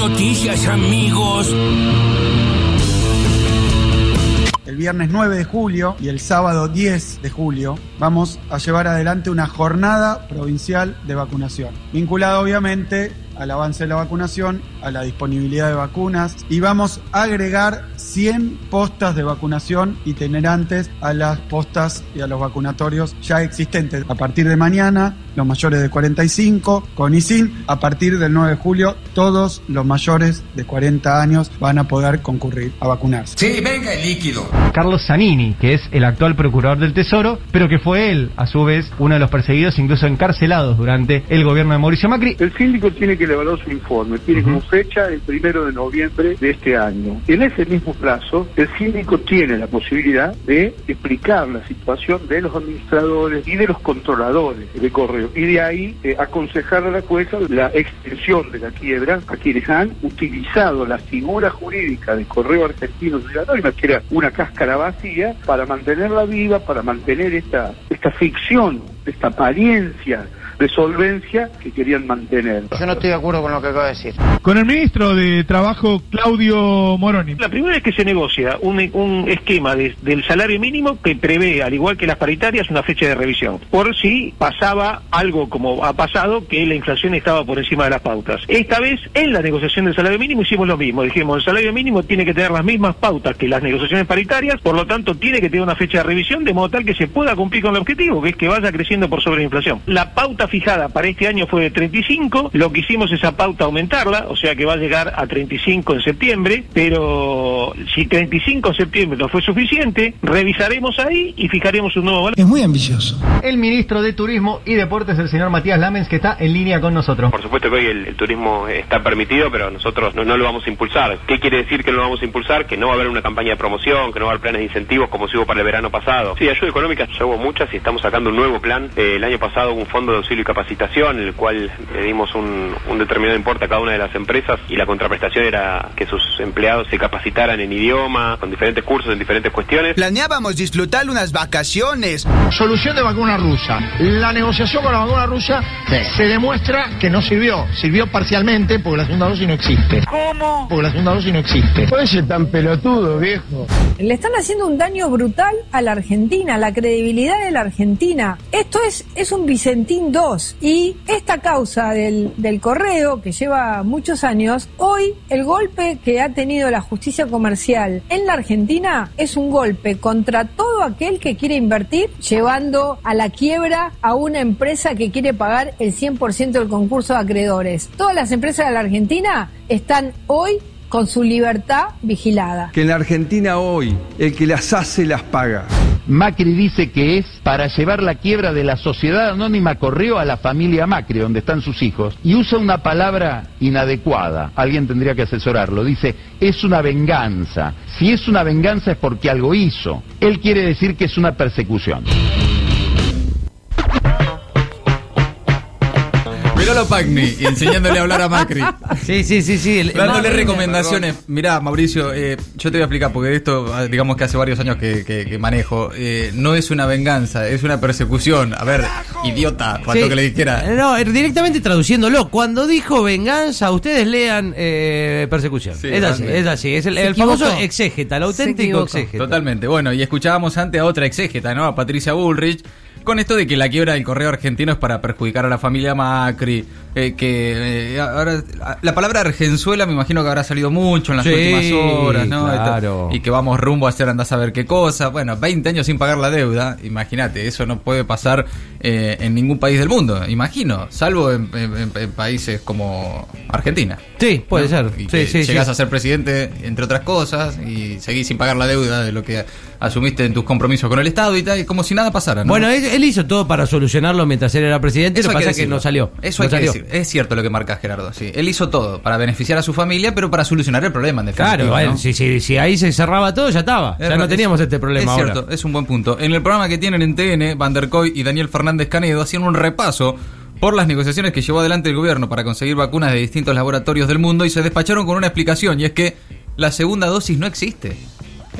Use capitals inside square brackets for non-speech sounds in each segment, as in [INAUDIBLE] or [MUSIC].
noticias, amigos. El viernes 9 de julio y el sábado 10 de julio vamos a llevar adelante una jornada provincial de vacunación, vinculada obviamente al avance de la vacunación, a la disponibilidad de vacunas y vamos a agregar 100 postas de vacunación itinerantes a las postas y a los vacunatorios ya existentes. A partir de mañana, los mayores de 45 con ISIN, a partir del 9 de julio, todos los mayores de 40 años van a poder concurrir a vacunarse. Sí, venga el líquido. Carlos Zanini, que es el actual procurador del Tesoro, pero que fue él, a su vez, uno de los perseguidos, incluso encarcelados durante el gobierno de Mauricio Macri. El síndico tiene que elaborar su informe, tiene como fecha el primero de noviembre de este año. En ese mismo plazo, el síndico tiene la posibilidad de explicar la situación de los administradores y de los controladores de correo, y de ahí eh, aconsejar a la jueza la extensión de la quiebra a quienes han utilizado la figura jurídica de correo argentino obligatorio, que era una cáscara vacía, para mantenerla viva, para mantener esta, esta ficción, esta apariencia de solvencia que querían mantener. Yo no estoy de acuerdo con lo que acaba de decir. Con el ministro de Trabajo, Claudio Moroni. La primera vez que se negocia un, un esquema de- del salario mínimo que prevé, al igual que las paritarias, una fecha de revisión. Por si pasaba algo como ha pasado, que la inflación estaba por encima de las pautas. Esta vez, en la negociación del salario mínimo, hicimos lo mismo. Dijimos, el salario mínimo tiene que tener las mismas pautas que las negociaciones paritarias, por lo tanto, tiene que tener una fecha de revisión de modo tal que se pueda cumplir con el objetivo, que es que vaya creciendo por sobre la inflación. La pauta fijada para este año fue de 35, lo que hicimos es a pauta aumentarla, o sea que va a llegar a 35 en septiembre, pero si 35 en septiembre no fue suficiente, revisaremos ahí y fijaremos un nuevo valor. Es muy ambicioso. El ministro de Turismo y Deportes, el señor Matías Lamens, que está en línea con nosotros. Por supuesto que hoy el, el turismo está permitido, pero nosotros no, no lo vamos a impulsar. ¿Qué quiere decir que no lo vamos a impulsar? Que no va a haber una campaña de promoción, que no va a haber planes de incentivos como se hubo para el verano pasado. Sí, ayuda económica ya hubo muchas y estamos sacando un nuevo plan. Eh, el año pasado hubo un fondo de auxilio y capacitación, en el cual le dimos un, un determinado importe a cada una de las empresas y la contraprestación era que sus empleados se capacitaran en idioma, con diferentes cursos en diferentes cuestiones. Planeábamos disfrutar unas vacaciones. Solución de vacuna rusa. La negociación con la vacuna rusa se demuestra que no sirvió. Sirvió parcialmente porque la segunda dosis no existe. ¿Cómo? Porque la segunda dosis no existe. Puede ser tan pelotudo, viejo. Le están haciendo un daño brutal a la Argentina, a la credibilidad de la Argentina. Esto es, es un Vicentín 2. Y esta causa del, del correo, que lleva muchos años, hoy el golpe que ha tenido la justicia comercial en la Argentina es un golpe contra todo aquel que quiere invertir, llevando a la quiebra a una empresa que quiere pagar el 100% del concurso de acreedores. Todas las empresas de la Argentina están hoy con su libertad vigilada. Que en la Argentina hoy el que las hace las paga. Macri dice que es para llevar la quiebra de la sociedad anónima Correo a la familia Macri, donde están sus hijos, y usa una palabra inadecuada. Alguien tendría que asesorarlo. Dice, es una venganza. Si es una venganza es porque algo hizo. Él quiere decir que es una persecución. Pagni y [LAUGHS] enseñándole a hablar a Macri. Sí, sí, sí, sí. el- Dándole el- recomendaciones. Mirá, Mauricio, eh, yo te voy a explicar, porque esto, ah, digamos que hace varios años que, que- que manejo. Eh, no es una venganza, es una persecución. A ver, idiota, Sí. que le dijera. No, eh, directamente traduciéndolo. Cuando dijo venganza, ustedes lean eh, persecución. Sí, es así, es así. Es el, el famoso exégeta, el auténtico exégeta. Totalmente. Bueno, y escuchábamos antes a otra exégeta, ¿no? A Patricia Bullrich. Con esto de que la quiebra del correo argentino es para perjudicar a la familia Macri, eh, que eh, ahora la palabra Argenzuela me imagino que habrá salido mucho en las Sí, últimas horas, ¿no? claro. Y que vamos rumbo a hacer andás a ver qué cosa. Bueno, 20 años sin pagar la deuda, imagínate, eso no puede pasar eh, en ningún país del mundo, imagino, salvo en, en- en países como Argentina. Sí, puede ser. Y Sí, que sí, llegás sí. a ser presidente, entre otras cosas, y seguís sin pagar la deuda de lo que asumiste en tus compromisos con el Estado y tal, como si nada pasara, ¿no? Bueno, él, él hizo todo para solucionarlo mientras él era presidente, Eso lo que pasa es que no salió. Eso no hay que salió. decir. Es cierto lo que marca Gerardo, sí. Él hizo todo para beneficiar a su familia, pero para solucionar el problema, en definitiva. Claro, si, si, si ahí se cerraba todo, ya estaba. Es ya no teníamos es- este problema Es ahora. cierto, es un buen punto. En el programa que tienen en TN, Van der Koy y Daniel Fernández Canedo hacían un repaso por las negociaciones que llevó adelante el gobierno para conseguir vacunas de distintos laboratorios del mundo y se despacharon con una explicación, y es que la segunda dosis no existe.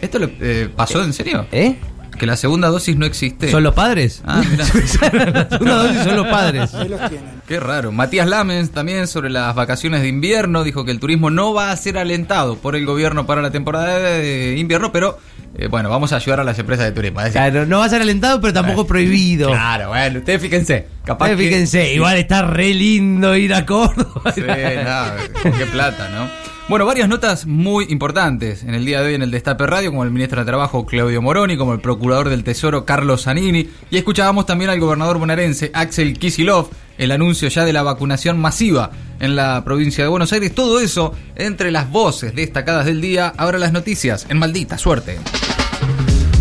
¿Esto le eh, pasó en serio? ¿Eh? Que la segunda dosis no existe. ¿Son los padres? Ah, mirá. [LAUGHS] la segunda dosis son los padres. Ahí los tienen. Qué raro. Matías Lamens también sobre las vacaciones de invierno dijo que el turismo no va a ser alentado por el gobierno para la temporada de invierno, pero eh, bueno, vamos a ayudar a las empresas de turismo. Decir, Claro, no va a ser alentado, pero tampoco prohibido. Claro, bueno, ustedes fíjense. Capaz Ustedes que- fíjense, igual está re lindo ir a Córdoba. Sí, nada, qué plata, ¿no? Bueno, varias notas muy importantes en el día de hoy en el Destape Radio, como el ministro de Trabajo Claudio Moroni, como el procurador del Tesoro Carlos Zanini, y escuchábamos también al gobernador bonaerense Axel Kisilov, el anuncio ya de la vacunación masiva en la provincia de Buenos Aires. Todo eso entre las voces destacadas del día. Ahora las noticias en maldita suerte.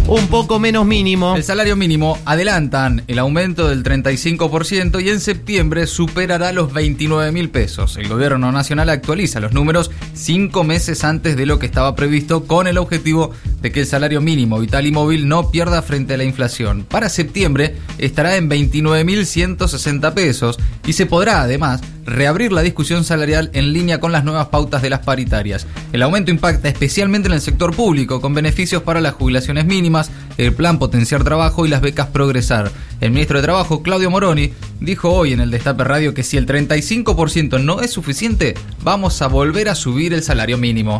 Un poco menos mínimo. El salario mínimo adelantan el aumento del 35% y en septiembre superará los 29 mil pesos. El gobierno nacional actualiza los números cinco meses antes de lo que estaba previsto con el objetivo de que el salario mínimo vital y móvil no pierda frente a la inflación. Para septiembre estará en 29 mil 160 pesos y se podrá además reabrir la discusión salarial en línea con las nuevas pautas de las paritarias. El aumento impacta especialmente en el sector público, con beneficios para las jubilaciones mínimas, el plan Potenciar Trabajo y las becas Progresar. El ministro de Trabajo, Claudio Moroni, dijo hoy en el Destape Radio que si el 35% no es suficiente, vamos a volver a subir el salario mínimo.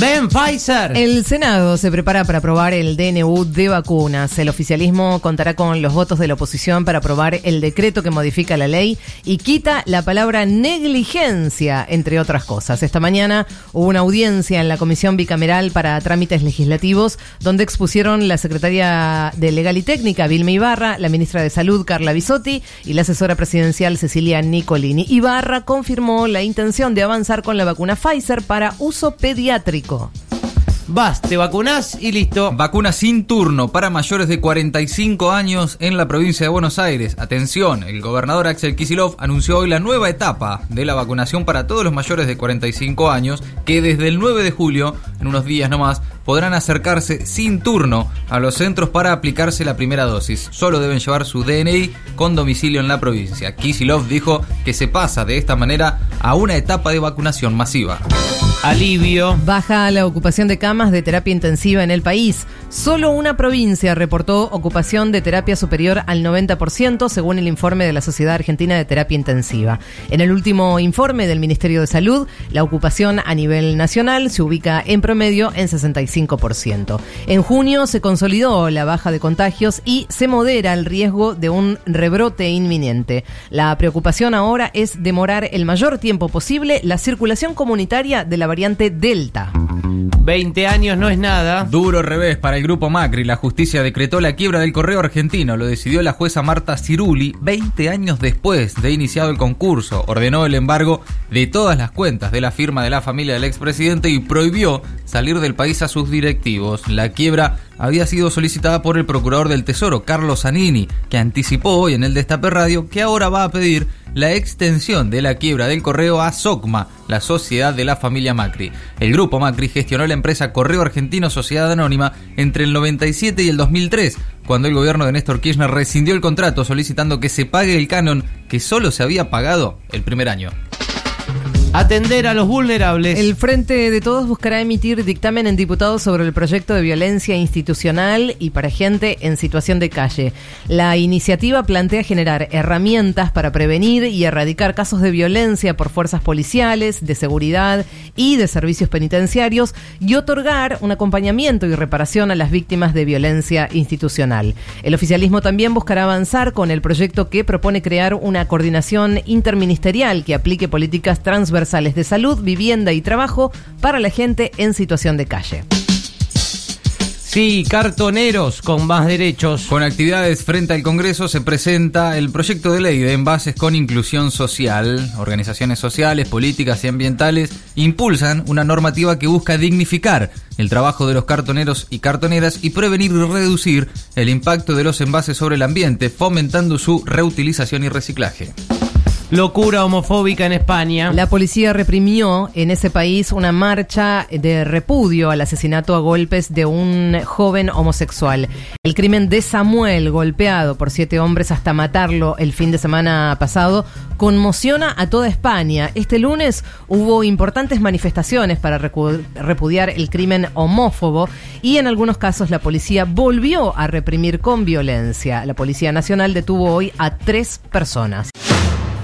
Ven, Pfizer. El Senado se prepara para aprobar el DNU de vacunas. El oficialismo contará con los votos de la oposición para aprobar el decreto que modifica la ley y quita la palabra negligencia, entre otras cosas. Esta mañana hubo una audiencia en la Comisión Bicameral para Trámites Legislativos, donde expusieron la secretaria de Legal y Técnica, Vilma Ibarra, la ministra de Salud, Carla Bisotti, y la asesora presidencial, Cecilia Nicolini. Ibarra confirmó la intención de avanzar con la vacuna Pfizer para uso pediátrico. Vas, te vacunás y listo. Vacuna sin turno para mayores de 45 años en la provincia de Buenos Aires. Atención, el gobernador Axel Kisilov anunció hoy la nueva etapa de la vacunación para todos los mayores de 45 años que desde el 9 de julio, en unos días nomás, podrán acercarse sin turno a los centros para aplicarse la primera dosis. Solo deben llevar su DNI con domicilio en la provincia. Kisilov dijo que se pasa de esta manera a una etapa de vacunación masiva. Alivio. Baja la ocupación de camas de terapia intensiva en el país. Solo una provincia reportó ocupación de terapia superior al 90%, según el informe de la Sociedad Argentina de Terapia Intensiva. En el último informe del Ministerio de Salud, la ocupación a nivel nacional se ubica en promedio en 65%. En junio se consolidó la baja de contagios y se modera el riesgo de un rebrote inminente. La preocupación ahora es demorar el mayor tiempo posible la circulación comunitaria de la variante Delta. 20 años no es nada. Duro revés para el grupo Macri. La justicia decretó la quiebra del correo argentino. Lo decidió la jueza Marta Ciruli 20 años después de iniciado el concurso. Ordenó el embargo de todas las cuentas de la firma de la familia del expresidente y prohibió salir del país a sus directivos. La quiebra había sido solicitada por el procurador del Tesoro, Carlos Zanini, que anticipó hoy en el Destape Radio que ahora va a pedir la extensión de la quiebra del correo a SOCMA, la sociedad de la familia Macri. El grupo Macri gestionó la empresa Correo Argentino Sociedad Anónima entre el 97 y el 2003, cuando el gobierno de Néstor Kirchner rescindió el contrato solicitando que se pague el canon que solo se había pagado el primer año. Atender a los vulnerables. El Frente de Todos buscará emitir dictamen en diputados sobre el proyecto de violencia institucional y para gente en situación de calle. La iniciativa plantea generar herramientas para prevenir y erradicar casos de violencia por fuerzas policiales, de seguridad y de servicios penitenciarios y otorgar un acompañamiento y reparación a las víctimas de violencia institucional. El oficialismo también buscará avanzar con el proyecto que propone crear una coordinación interministerial que aplique políticas transversales de salud, vivienda y trabajo para la gente en situación de calle. Sí, cartoneros con más derechos. Con actividades frente al Congreso se presenta el proyecto de ley de envases con inclusión social. Organizaciones sociales, políticas y ambientales impulsan una normativa que busca dignificar el trabajo de los cartoneros y cartoneras y prevenir y reducir el impacto de los envases sobre el ambiente, fomentando su reutilización y reciclaje. Locura homofóbica en España. La policía reprimió en ese país una marcha de repudio al asesinato a golpes de un joven homosexual. El crimen de Samuel, golpeado por siete hombres hasta matarlo el fin de semana pasado, conmociona a toda España. Este lunes hubo importantes manifestaciones para repudiar el crimen homófobo y en algunos casos la policía volvió a reprimir con violencia. La Policía Nacional detuvo hoy a tres personas.